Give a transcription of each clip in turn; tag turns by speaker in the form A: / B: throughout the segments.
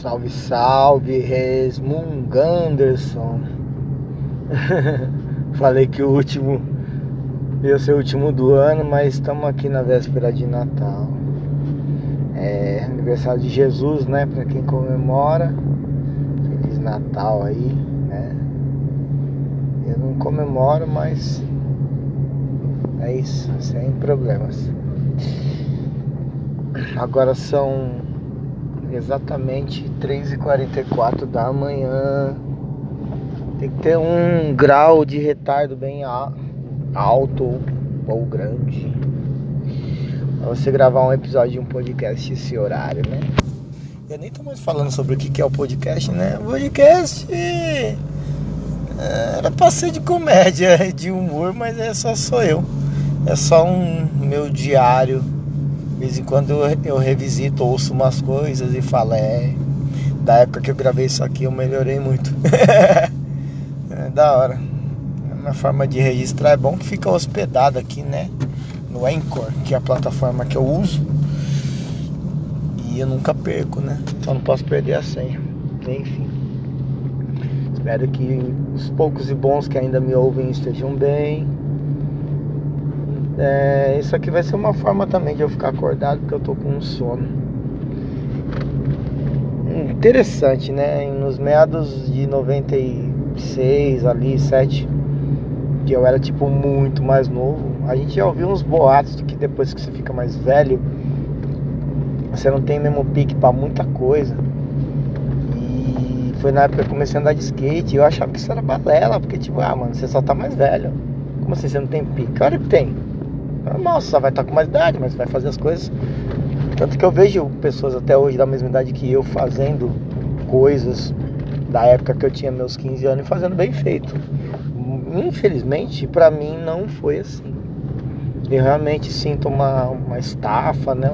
A: Salve, salve, Resmunganderson. Falei que o último ia ser o último do ano, mas estamos aqui na véspera de Natal. É aniversário de Jesus, né? Para quem comemora. Feliz Natal aí, né? Eu não comemoro, mas é isso, sem problemas. Agora são exatamente 3h44 da manhã. Tem que ter um grau de retardo bem alto ou grande. Pra você gravar um episódio de um podcast esse horário, né? Eu nem tô mais falando sobre o que é o podcast, né? O podcast é, era pra ser de comédia, de humor, mas é só sou eu. É só um meu diário de vez em quando eu, eu revisito, ouço umas coisas e falo, é. Da época que eu gravei isso aqui eu melhorei muito. é da hora. Uma forma de registrar é bom que fica hospedado aqui, né? No Anchor, que é a plataforma que eu uso. E eu nunca perco, né? Então não posso perder a senha. Enfim. Espero que os poucos e bons que ainda me ouvem estejam bem é, isso aqui vai ser uma forma também de eu ficar acordado porque eu tô com um sono. Interessante, né? Nos meados de 96, ali, 7, que eu era tipo muito mais novo, a gente já ouviu uns boatos de que depois que você fica mais velho, você não tem mesmo pique para muita coisa. E foi na época que eu comecei a andar de skate e eu achava que isso era balela, porque tipo, ah, mano, você só tá mais velho. Como assim você não tem pique? Claro que tem. Só vai estar com mais idade, mas vai fazer as coisas. Tanto que eu vejo pessoas até hoje da mesma idade que eu fazendo coisas da época que eu tinha meus 15 anos e fazendo bem feito. Infelizmente, para mim não foi assim. Eu realmente sinto uma, uma estafa, né?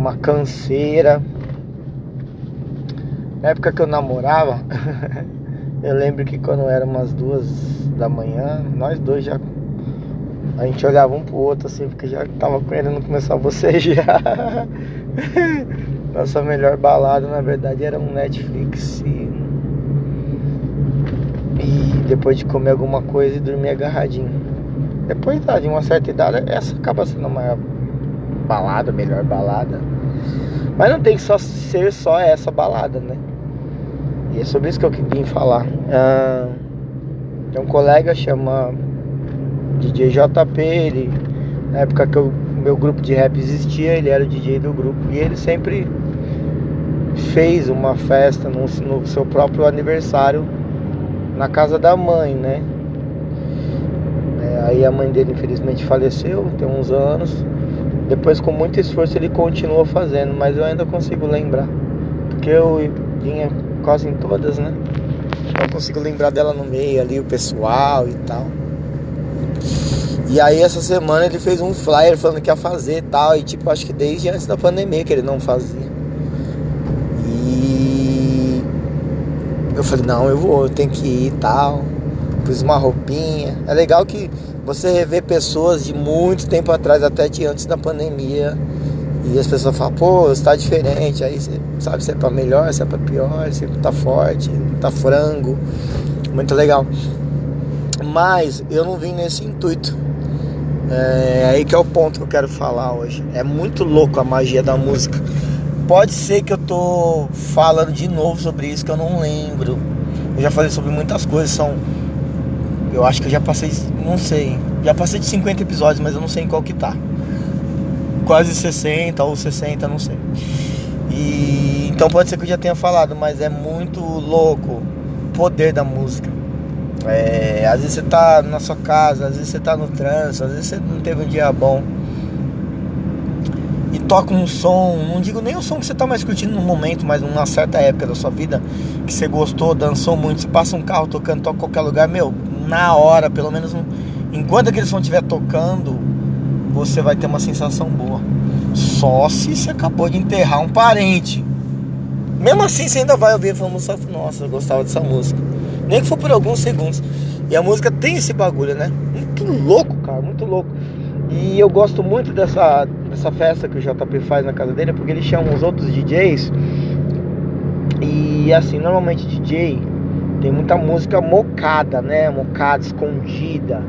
A: uma canseira. Na época que eu namorava, eu lembro que quando era umas duas da manhã, nós dois já a gente olhava um pro outro assim, porque já tava querendo começar a bocejar. Nossa melhor balada, na verdade, era um Netflix e... e depois de comer alguma coisa e dormir agarradinho. Depois de uma certa idade, essa acaba sendo a maior balada, melhor balada. Mas não tem que só ser só essa balada, né? E é sobre isso que eu queria falar. Ah, tem um colega chama DJ JP, ele, na época que o meu grupo de rap existia, ele era o DJ do grupo e ele sempre fez uma festa no, no seu próprio aniversário na casa da mãe, né? É, aí a mãe dele infelizmente faleceu, tem uns anos. Depois com muito esforço ele continuou fazendo, mas eu ainda consigo lembrar. Porque eu vinha quase em todas, né? Eu consigo lembrar dela no meio ali, o pessoal e tal. E aí essa semana ele fez um flyer falando que ia fazer e tal. E tipo, acho que desde antes da pandemia que ele não fazia. E eu falei, não, eu vou, eu tenho que ir e tal. Pus uma roupinha. É legal que você revê pessoas de muito tempo atrás, até de antes da pandemia. E as pessoas falam, pô, você tá diferente. Aí você sabe se é pra melhor, se é pra pior, se tá forte, tá frango. Muito legal. Mas eu não vim nesse intuito. É aí que é o ponto que eu quero falar hoje. É muito louco a magia da música. Pode ser que eu tô falando de novo sobre isso que eu não lembro. Eu já falei sobre muitas coisas, são eu acho que eu já passei, não sei, já passei de 50 episódios, mas eu não sei em qual que tá. Quase 60 ou 60, não sei. E então pode ser que eu já tenha falado, mas é muito louco o poder da música. É, às vezes você tá na sua casa, às vezes você tá no trânsito, às vezes você não teve um dia bom. E toca um som, não digo nem o som que você tá mais curtindo no momento, mas numa certa época da sua vida que você gostou, dançou muito, você passa um carro tocando, toca em qualquer lugar, meu, na hora, pelo menos enquanto aquele som estiver tocando, você vai ter uma sensação boa. Só se você acabou de enterrar um parente. Mesmo assim, você ainda vai ouvir falando, nossa, eu gostava dessa música. Nem que for por alguns segundos. E a música tem esse bagulho, né? Muito louco, cara, muito louco. E eu gosto muito dessa, dessa festa que o JP faz na casa dele, porque ele chama os outros DJs E assim, normalmente DJ tem muita música mocada, né? Mocada, escondida.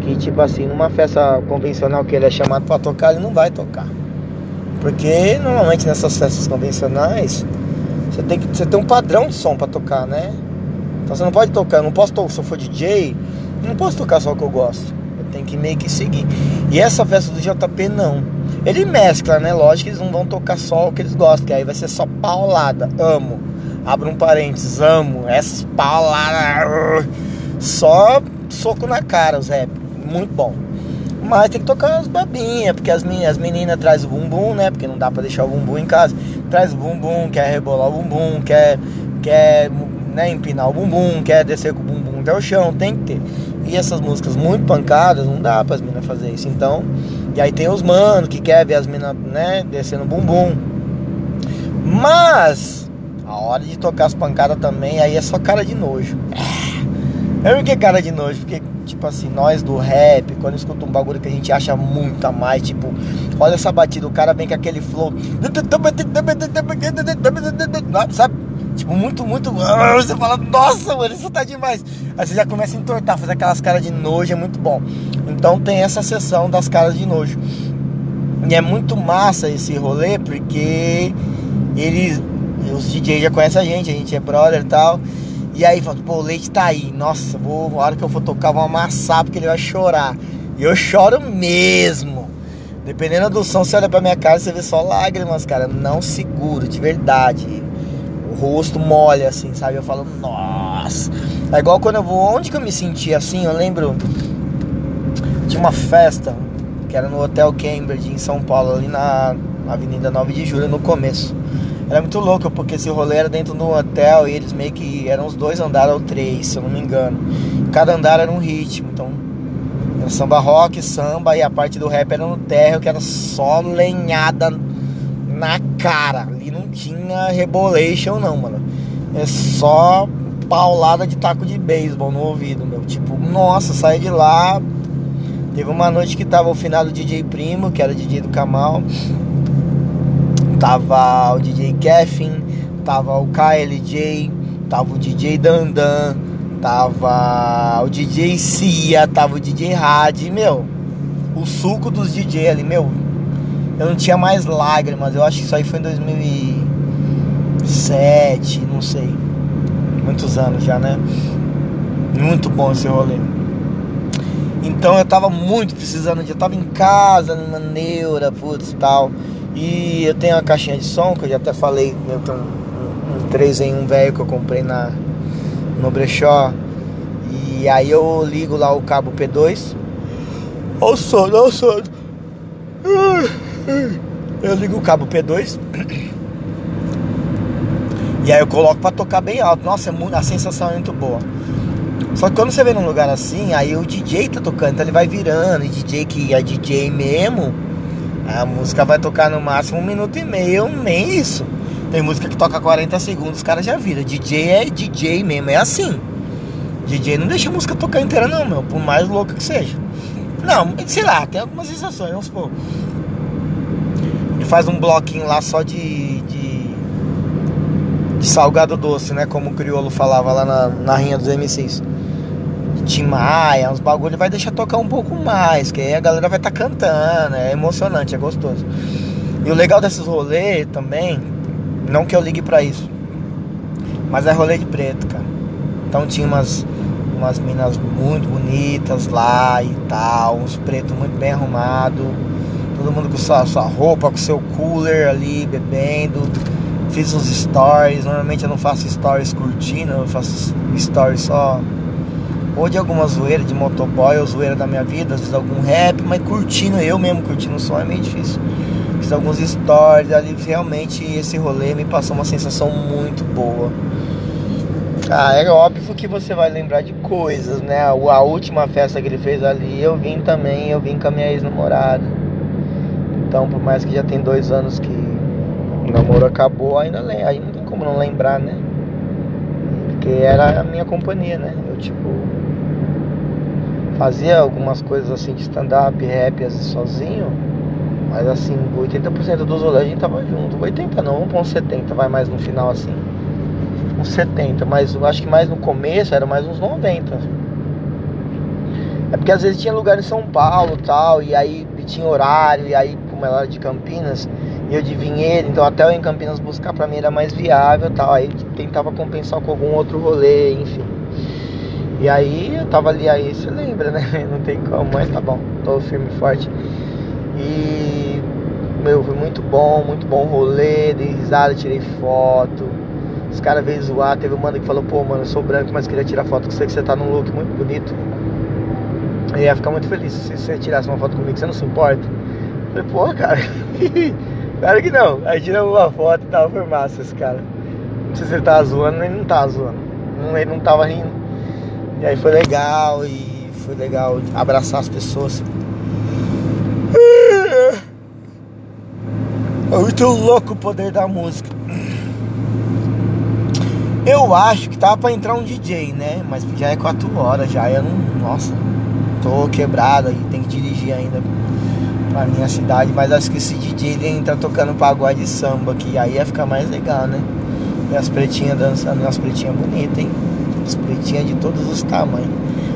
A: Que tipo assim, numa festa convencional que ele é chamado para tocar, ele não vai tocar. Porque normalmente nessas festas convencionais você tem que você tem um padrão de som para tocar, né? Então você não pode tocar, não posso tocar, se eu for DJ, não posso tocar só o que eu gosto. Eu tenho que meio que seguir. E essa festa do JP não. Ele mescla, né? Lógico que eles não vão tocar só o que eles gostam, que aí vai ser só paulada. Amo. Abro um parênteses, amo. Essas pauladas. Só soco na cara os rap. Muito bom. Mas tem que tocar as babinhas, porque as meninas, as meninas trazem o bumbum, né? Porque não dá pra deixar o bumbum em casa. Traz o bumbum, quer rebolar o bumbum, quer, quer né, empinar o bumbum, quer descer com o bumbum até o chão, tem que ter. E essas músicas muito pancadas, não dá para as meninas fazer isso. Então, e aí tem os manos que quer ver as meninas, né, descendo o bumbum. Mas a hora de tocar as pancadas também, aí é só cara de nojo. É porque cara de nojo, porque tipo assim, nós do rap, quando escuta um bagulho que a gente acha muito a mais, tipo, olha essa batida, o cara vem com aquele flow, sabe? Tipo, muito, muito. Você fala, nossa, mano, isso tá demais. Aí você já começa a entortar, fazer aquelas caras de nojo, é muito bom. Então tem essa sessão das caras de nojo. E é muito massa esse rolê, porque eles. Os DJs já conhecem a gente, a gente é brother e tal. E aí fala, pô, o leite tá aí. Nossa, vou, a hora que eu for tocar, vou amassar porque ele vai chorar. E eu choro mesmo. Dependendo do som, você olha pra minha cara, você vê só lágrimas, cara. Não seguro, de verdade rosto molha, assim, sabe? Eu falo, nossa. É igual quando eu vou. Onde que eu me senti assim? Eu lembro de uma festa que era no Hotel Cambridge, em São Paulo, ali na Avenida 9 de Julho, no começo. Era muito louco, porque esse rolê era dentro do hotel e eles meio que eram os dois andares ou três, se eu não me engano. Cada andar era um ritmo, então era samba rock, samba e a parte do rap era no térreo, que era só lenhada na cara. Ali não tinha rebolation não, mano. É só paulada de taco de beisebol no ouvido, meu. Tipo, nossa, saí de lá. Teve uma noite que tava o final do DJ Primo, que era DJ do Kamal. Tava o DJ Kevin, tava o KLJ, tava o DJ Dandan, tava o DJ Cia, tava o DJ Rad, meu. O suco dos DJ ali, meu, eu não tinha mais lágrimas. Eu acho que isso aí foi em 2007, não sei. Muitos anos já, né? Muito bom esse rolê. Então eu tava muito precisando de. Eu tava em casa, numa neura, putz tal. E eu tenho uma caixinha de som, que eu já até falei, eu tenho um, um 3 em 1 velho que eu comprei na, no brechó. E aí eu ligo lá o cabo P2. Ó o sono, ó o sono. Eu ligo o cabo P2 e aí eu coloco para tocar bem alto. Nossa, é muito, a sensação é muito boa. Só que quando você vê num lugar assim, aí o DJ tá tocando, então ele vai virando, e DJ que é DJ mesmo, a música vai tocar no máximo um minuto e meio, nem isso. Tem música que toca 40 segundos, os caras já viram. DJ é DJ mesmo, é assim. DJ não deixa a música tocar inteira não, meu, por mais louca que seja. Não, sei lá, tem algumas sensações, vamos supor faz um bloquinho lá só de, de, de salgado doce, né? Como o crioulo falava lá na, na rinha dos MCs. Tim Maia, uns bagulho vai deixar tocar um pouco mais, que aí a galera vai estar tá cantando, é emocionante, é gostoso. E o legal desses rolês também, não que eu ligue para isso, mas é rolê de preto, cara. Então tinha umas, umas minas muito bonitas lá e tal, uns pretos muito bem arrumados todo mundo com sua, sua roupa, com seu cooler ali, bebendo. Fiz uns stories, normalmente eu não faço stories curtindo, eu faço stories só ou de alguma zoeira de motoboy ou zoeira da minha vida, às vezes algum rap, mas curtindo, eu mesmo curtindo o som é meio difícil. Fiz alguns stories ali, realmente esse rolê me passou uma sensação muito boa. Ah, é óbvio que você vai lembrar de coisas, né? A última festa que ele fez ali, eu vim também, eu vim com a minha ex-namorada. Então, por mais que já tem dois anos que o namoro acabou, ainda aí não tem como não lembrar, né? Porque era a minha companhia, né? Eu tipo fazia algumas coisas assim de stand-up, rap assim, sozinho, mas assim, 80% dos rolês a gente tava junto. 80 não, 1.70 vai mais no final assim. uns 70, mas eu acho que mais no começo era mais uns 90. É porque às vezes tinha lugar em São Paulo tal, e aí tinha horário, e aí, como ela era de Campinas, eu de Vinhedo, então até eu em Campinas buscar pra mim era mais viável tal. Aí tentava compensar com algum outro rolê, enfim. E aí eu tava ali aí, você lembra, né? Não tem como, mas tá bom, tô firme e forte. E meu, foi muito bom, muito bom rolê, dei risada, tirei foto. Os caras veio zoar, teve um mano que falou, pô, mano, eu sou branco, mas queria tirar foto com você, que você tá num look muito bonito. Eu ia ficar muito feliz se você tirasse uma foto comigo, você não se importa? Eu falei, pô, cara, claro que não. Aí tiramos uma foto e tava, foi massa esse cara. Não sei se ele tava zoando, ele não tava zoando. Ele não tava rindo. E aí foi legal e foi legal abraçar as pessoas. É muito louco o poder da música. Eu acho que tava pra entrar um DJ, né? Mas já é 4 horas, já eu não. Nossa, tô quebrado e tem que dirigir ainda pra minha cidade. Mas acho que esse DJ ele entra tocando pagode de samba, que aí ia ficar mais legal, né? E as pretinhas dançando, as pretinhas bonitas, hein? As pretinhas de todos os tamanhos.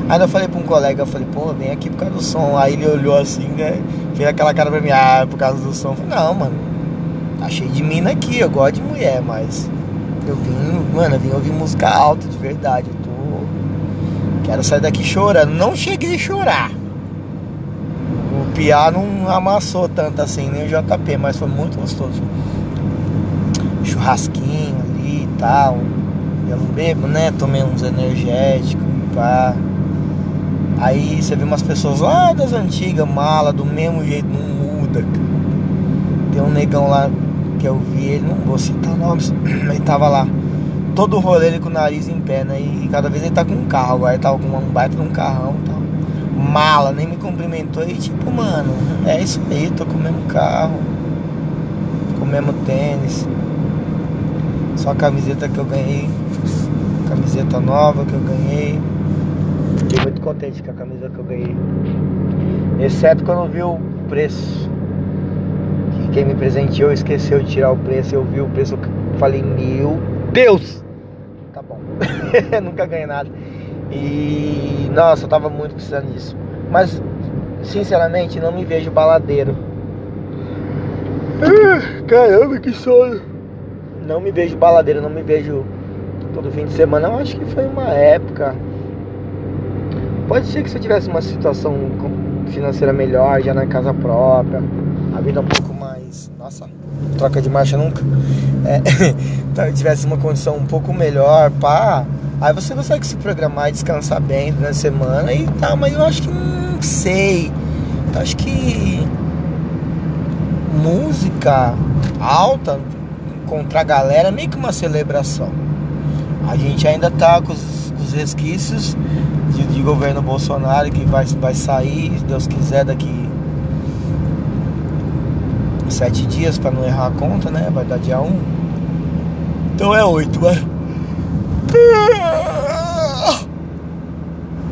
A: Aí eu falei pra um colega, eu falei, pô, vem aqui por causa do som. Aí ele olhou assim, né? Fez aquela cara pra mim, ah, por causa do som. Eu falei, não, mano, tá cheio de mina aqui, eu gosto de mulher, mas eu vim, mano, eu vim ouvir música alta de verdade. Eu tô. Quero sair daqui chorando. Não cheguei a chorar. O Piá não amassou tanto assim, nem o JP, mas foi muito gostoso. Churrasquinho ali e tal. Eu bebo, né? Tomei uns energéticos, pá. Aí você vê umas pessoas lá das antigas, mala, do mesmo jeito, não muda. Tem um negão lá que eu vi ele, não vou citar nomes, ele tava lá. Todo o rolê ele com o nariz em pé, né? E cada vez ele tá com um carro, agora ele tava com um baita de um carrão tal. Mala, nem me cumprimentou e tipo, mano, é isso aí, tô com o mesmo carro, com o mesmo tênis. Só a camiseta que eu ganhei, camiseta nova que eu ganhei. Fiquei muito contente com a camisa que eu ganhei. Exceto quando vi o preço. Que quem me presenteou esqueceu de tirar o preço. Eu vi o preço, eu falei, meu Deus! Tá bom. Nunca ganhei nada. E nossa, eu tava muito precisando disso. Mas sinceramente não me vejo baladeiro. Caramba, que sono. Não me vejo baladeiro, não me vejo todo fim de semana. Eu acho que foi uma época Pode ser que se tivesse uma situação financeira melhor, já na casa própria, a vida um pouco mais. Nossa, troca de marcha nunca. É, tivesse uma condição um pouco melhor, pá. Aí você consegue se programar e descansar bem durante a semana e tá, mas eu acho que não sei. Eu acho que música alta, encontrar galera, é meio que uma celebração. A gente ainda tá com os, os resquícios de, de, governo Bolsonaro que vai, vai sair, se Deus quiser, daqui sete dias para não errar a conta, né? Vai dar dia 1. Um. Então é 8, vai.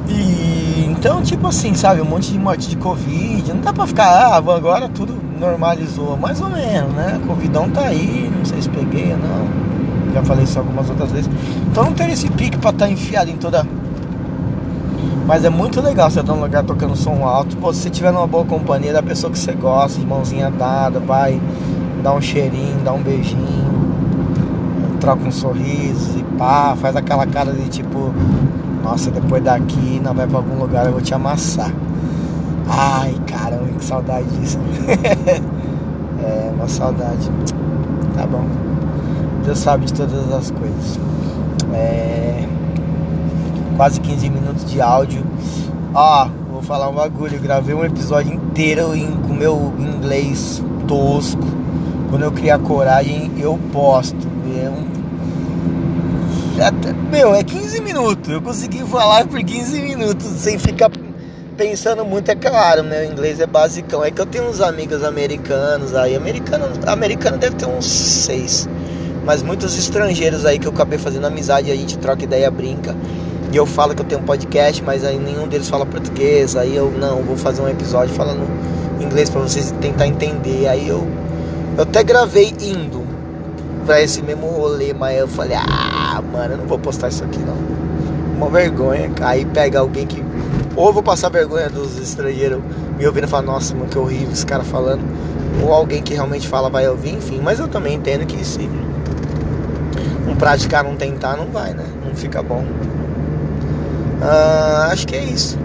A: E então, tipo assim, sabe, um monte de morte de Covid. Não dá pra ficar, ah, agora tudo normalizou. Mais ou menos, né? Covidão tá aí, não sei se peguei ou não. Já falei isso algumas outras vezes. Então não tem esse pique pra estar tá enfiado em toda mas é muito legal você estar num lugar tocando som alto. Pô, se você tiver numa boa companhia da pessoa que você gosta, de mãozinha dada, vai dar um cheirinho, dá um beijinho, troca um sorriso e pá, faz aquela cara de tipo, nossa, depois daqui não vai pra algum lugar, eu vou te amassar. Ai, caramba, que saudade disso. é, uma saudade. Tá bom. Deus sabe de todas as coisas. É quase 15 minutos de áudio. Ó, vou falar um bagulho. Eu gravei um episódio inteiro em, com meu inglês tosco. Quando eu criar coragem, eu posto. É um. Meu, é 15 minutos. Eu consegui falar por 15 minutos sem ficar pensando muito, é claro, meu inglês é basicão. É que eu tenho uns amigos americanos aí. Americano, americano deve ter uns seis. Mas muitos estrangeiros aí que eu acabei fazendo amizade, a gente troca ideia, brinca. E eu falo que eu tenho um podcast, mas aí nenhum deles fala português. Aí eu não, vou fazer um episódio falando inglês para vocês tentar entender. Aí eu eu até gravei indo. pra esse mesmo rolê, mas eu falei, ah, mano, eu não vou postar isso aqui não. Uma vergonha. Aí pega alguém que. Ou vou passar vergonha dos estrangeiros me ouvindo falar, nossa, mano, que horrível esse cara falando. Ou alguém que realmente fala vai ouvir, enfim. Mas eu também entendo que não praticar, não tentar, não vai, né? Não fica bom. Ah, acho que é isso.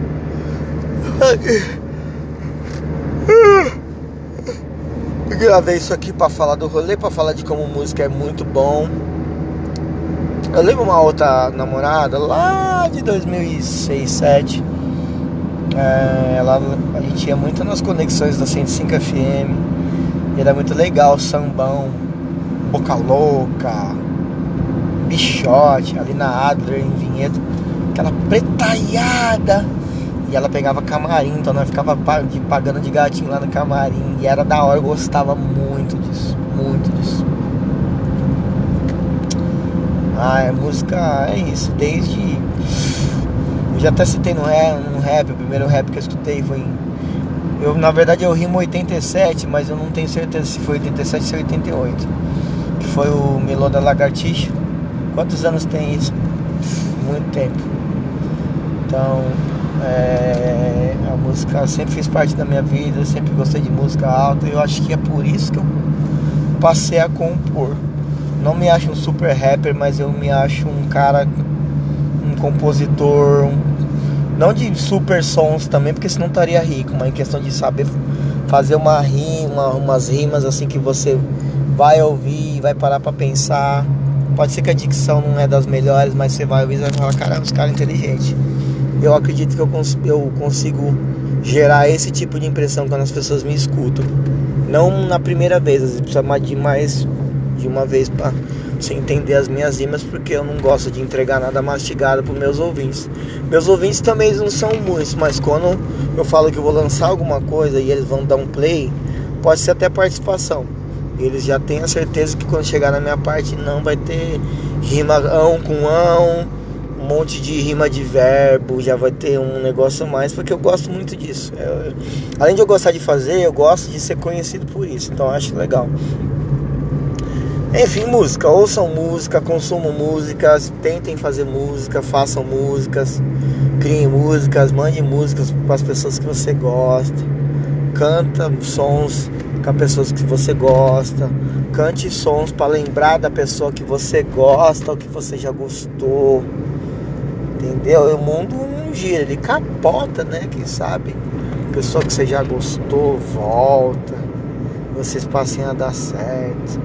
A: Eu gravei isso aqui para falar do rolê, para falar de como música é muito bom. Eu lembro uma outra namorada lá de 2006, 2007. É, ela, a gente ia muito nas conexões da 105 FM. E era muito legal, sambão, boca louca, bichote, ali na Adler, em Vinhedo. Aquela pretaiada e ela pegava camarim, então nós ficava pagando de gatinho lá no camarim. E era da hora, eu gostava muito disso, muito disso. Ah, a música é isso, desde. Eu já até citei no rap, no rap, o primeiro rap que eu escutei foi em. Eu, na verdade eu rimo 87, mas eu não tenho certeza se foi 87 ou se 88. Que foi o Melô da Lagartixa. Quantos anos tem isso? Muito tempo. Então, é, a música sempre fez parte da minha vida, sempre gostei de música alta e eu acho que é por isso que eu passei a compor. Não me acho um super rapper, mas eu me acho um cara, um compositor, um, não de super sons também, porque senão estaria rico, mas em questão de saber fazer uma rima, umas rimas assim que você vai ouvir, vai parar para pensar. Pode ser que a dicção não é das melhores, mas você vai ouvir e vai falar, caramba, os caras inteligentes eu acredito que eu, cons eu consigo gerar esse tipo de impressão quando as pessoas me escutam. Não na primeira vez, às vezes precisa de mais de uma vez para você entender as minhas rimas, porque eu não gosto de entregar nada mastigado para meus ouvintes. Meus ouvintes também não são muitos, mas quando eu falo que eu vou lançar alguma coisa e eles vão dar um play, pode ser até participação. Eles já têm a certeza que quando chegar na minha parte não vai ter rima ão com ão, um monte de rima de verbo, já vai ter um negócio mais, porque eu gosto muito disso. Eu, além de eu gostar de fazer, eu gosto de ser conhecido por isso, então acho legal. Enfim, música, ouçam música, consumam músicas, tentem fazer música, façam músicas, criem músicas, mandem músicas para as pessoas que você gosta, canta sons com as pessoas que você gosta, cante sons para lembrar da pessoa que você gosta ou que você já gostou. Entendeu? O mundo não gira, ele capota, né? Quem sabe? Pessoa que você já gostou, volta. Vocês passem a dar certo.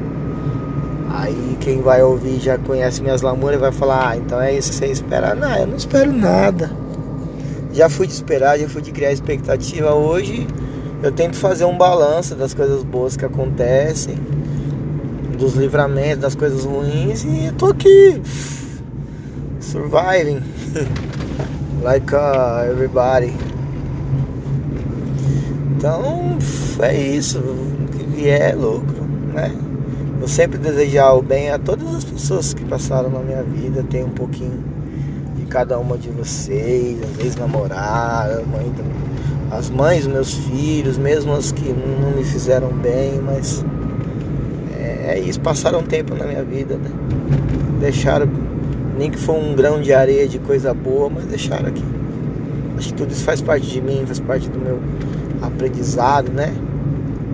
A: Aí quem vai ouvir já conhece minhas lamúrias vai falar, ah, então é isso que você espera. Não, eu não espero nada. Já fui de esperar, já fui de criar expectativa. Hoje eu tento fazer um balanço das coisas boas que acontecem, dos livramentos, das coisas ruins e eu tô aqui surviving like uh, everybody. Então é isso, vier é lucro, né? Eu sempre desejar o bem a todas as pessoas que passaram na minha vida, tem um pouquinho de cada uma de vocês, às vezes namoradas, mãe, as mães meus filhos, mesmo as que não me fizeram bem, mas é, é isso, passaram tempo na minha vida, né? Deixaram nem que for um grão de areia de coisa boa, mas deixaram aqui. Acho que tudo isso faz parte de mim, faz parte do meu aprendizado, né?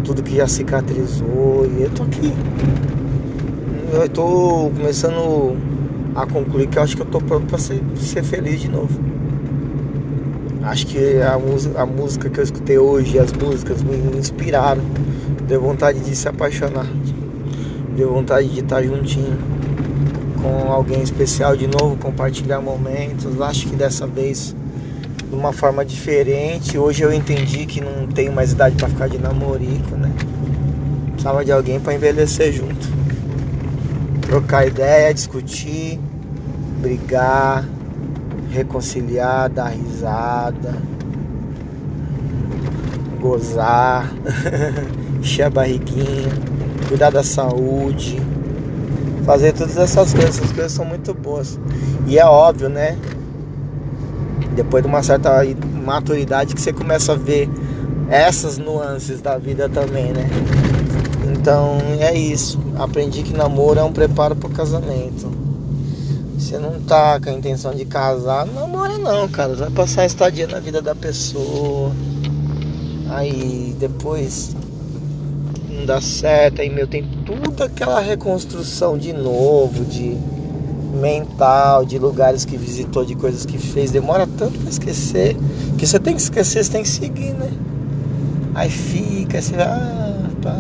A: Tudo que já cicatrizou e eu tô aqui. Eu tô começando a concluir que eu acho que eu tô pronto para ser, ser feliz de novo. Acho que a, música, a música que eu escutei hoje, as músicas me inspiraram. Deu vontade de se apaixonar. Deu vontade de estar juntinho com alguém especial de novo, compartilhar momentos. Acho que dessa vez de uma forma diferente. Hoje eu entendi que não tenho mais idade para ficar de namorico, né? Precisava de alguém para envelhecer junto. Trocar ideia, discutir, brigar, reconciliar, dar risada, gozar, encher a barriguinha, cuidar da saúde fazer todas essas coisas. Essas coisas são muito boas. E é óbvio, né? Depois de uma certa maturidade que você começa a ver essas nuances da vida também, né? Então é isso. Aprendi que namoro é um preparo para o casamento. Você não tá com a intenção de casar, não namora não, cara. Vai passar a estadia na vida da pessoa. Aí depois não dá certo, aí meu tem tudo aquela reconstrução de novo, de mental, de lugares que visitou, de coisas que fez. Demora tanto pra esquecer. Que você tem que esquecer, você tem que seguir, né? Aí fica, você vai. Ah, pá.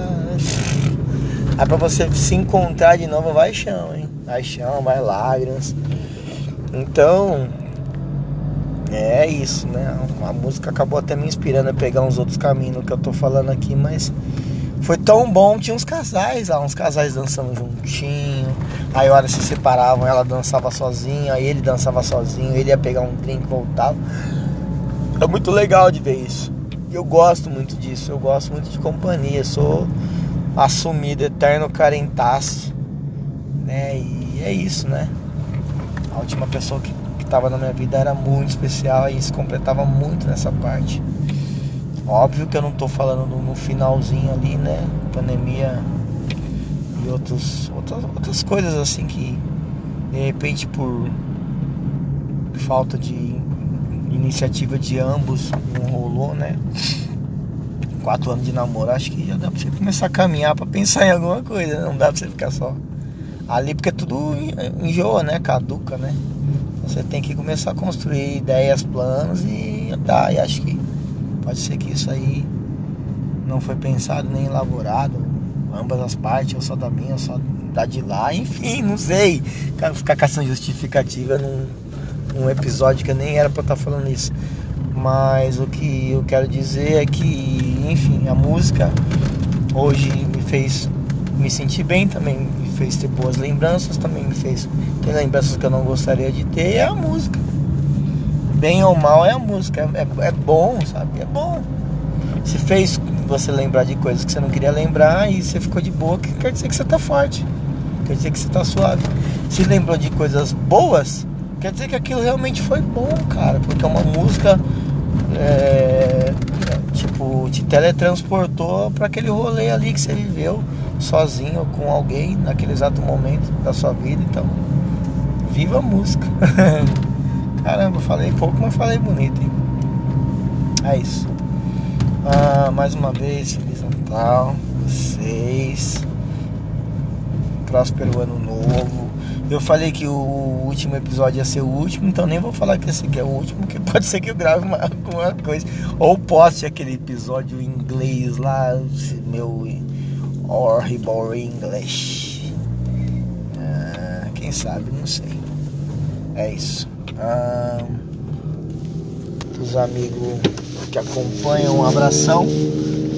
A: Aí pra você se encontrar de novo, vai chão, hein? Vai chão, vai lágrimas. Então, é isso, né? A música acabou até me inspirando a pegar uns outros caminhos que eu tô falando aqui, mas foi tão bom. Tinha uns casais lá, uns casais dançando juntinho. Aí, hora se separavam, ela dançava sozinha, aí ele dançava sozinho, ele ia pegar um drink e voltava. É muito legal de ver isso. Eu gosto muito disso, eu gosto muito de companhia. Sou assumido, eterno carentaço, né? E é isso, né? A última pessoa que, estava na minha vida era muito especial e se completava muito nessa parte. Óbvio que eu não estou falando no, finalzinho ali, né? Pandemia e outros, outras, outras coisas assim que de repente por falta de iniciativa de ambos não rolou, né? quatro anos de namoro, acho que já dá pra você começar a caminhar pra pensar em alguma coisa, né? não dá pra você ficar só ali, porque tudo enjoa, né? Caduca, né? Você tem que começar a construir ideias, planos e andar. E acho que pode ser que isso aí não foi pensado nem elaborado, ambas as partes, ou só da minha, ou só da de lá, enfim, não sei. Ficar caçando justificativa num, num episódio que eu nem era pra estar tá falando isso. Mas o que eu quero dizer é que, enfim, a música hoje me fez me sentir bem também, fez ter boas lembranças, também me fez ter lembranças que eu não gostaria de ter, é a música. Bem ou mal é a música, é, é, é bom, sabe? É bom. Se fez você lembrar de coisas que você não queria lembrar e você ficou de boa, que quer dizer que você tá forte. Quer dizer que você tá suave. Se lembrou de coisas boas, quer dizer que aquilo realmente foi bom, cara. Porque é uma música é, tipo, te teletransportou para aquele rolê ali que você viveu sozinho ou com alguém naquele exato momento da sua vida. Então, viva a música. Caramba, falei pouco, mas falei bonito, hein? É isso. Ah, mais uma vez, Feliz Natal, vocês. Próspero ano novo eu falei que o último episódio ia ser o último, então nem vou falar que esse aqui é o último, porque pode ser que eu grave uma, alguma coisa. Ou poste aquele episódio em inglês lá, meu horrible English. Ah, quem sabe, não sei. É isso. Ah, os amigos que acompanham, um abração.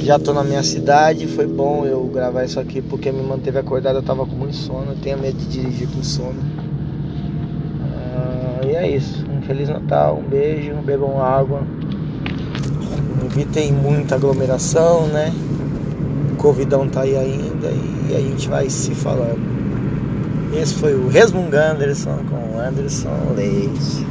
A: Já tô na minha cidade, foi bom eu gravar isso aqui porque me manteve acordado, eu tava com muito sono, eu tenho medo de dirigir com sono. Ah, e é isso. Um Feliz Natal, um beijo, bebam água. Evitem muita aglomeração, né? Covidão tá aí ainda e a gente vai se falando. Esse foi o Resmungando Anderson com Anderson Leite.